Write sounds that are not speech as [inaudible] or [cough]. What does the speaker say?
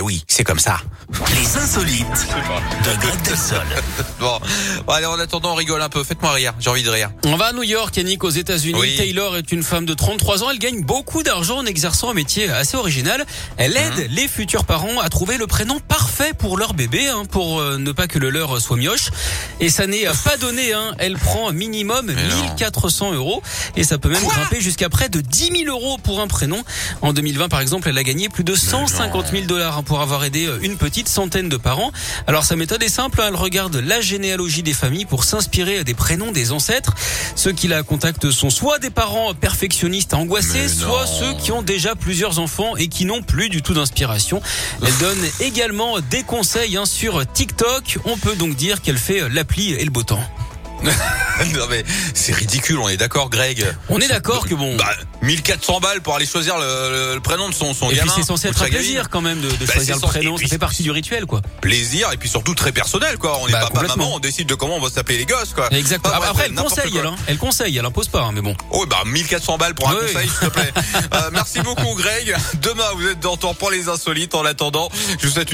Eh oui, c'est comme ça. Les insolites de Greg Delsol. [laughs] Bon, Bon, allez, en attendant, on rigole un peu. Faites-moi rire. J'ai envie de rire. On va à New York, Yannick, aux États-Unis. Oui. Taylor est une femme de 33 ans. Elle gagne beaucoup d'argent en exerçant un métier assez original. Elle aide les futurs parents à trouver le prénom parfait pour leur bébé, hein, pour euh, ne pas que le leur soit mioche. Et ça n'est pas donné. Hein. Elle prend minimum non. 1400 euros et ça peut même grimper jusqu'à près de 10 000 euros pour un prénom. En 2020, par exemple, elle a gagné plus de 150 000 dollars hein, pour avoir aidé euh, une petite centaine de parents. Alors sa méthode est simple. hein. Elle regarde la généalogie des familles pour s'inspirer des prénoms des ancêtres. Ceux qui la contactent sont soit des parents perfectionnistes angoissés, soit ceux qui ont déjà plusieurs enfants et qui n'ont plus du tout d'inspiration. Elle donne également des conseils hein, sur TikTok. On peut donc dire qu'elle fait l'appli et le beau temps. [laughs] [laughs] non mais c'est ridicule. On est d'accord, Greg. On est d'accord que bon. Bah, 1400 balles pour aller choisir le, prénom de son, son et gamin. puis c'est censé être un plaisir quand même de, de Bah, choisir le prénom. Ça fait partie du rituel quoi. Plaisir et puis surtout très personnel quoi. On n'est Bah, papa maman, on décide de comment on va s'appeler les gosses quoi. Exactement. Après, elle conseille, elle, hein. elle conseille, elle impose pas, hein, mais bon. Oh bah 1400 balles pour un Oui. conseil s'il te plaît. [laughs] Euh, merci beaucoup Greg. Demain vous êtes de retour pour les insolites. En attendant, je vous souhaite une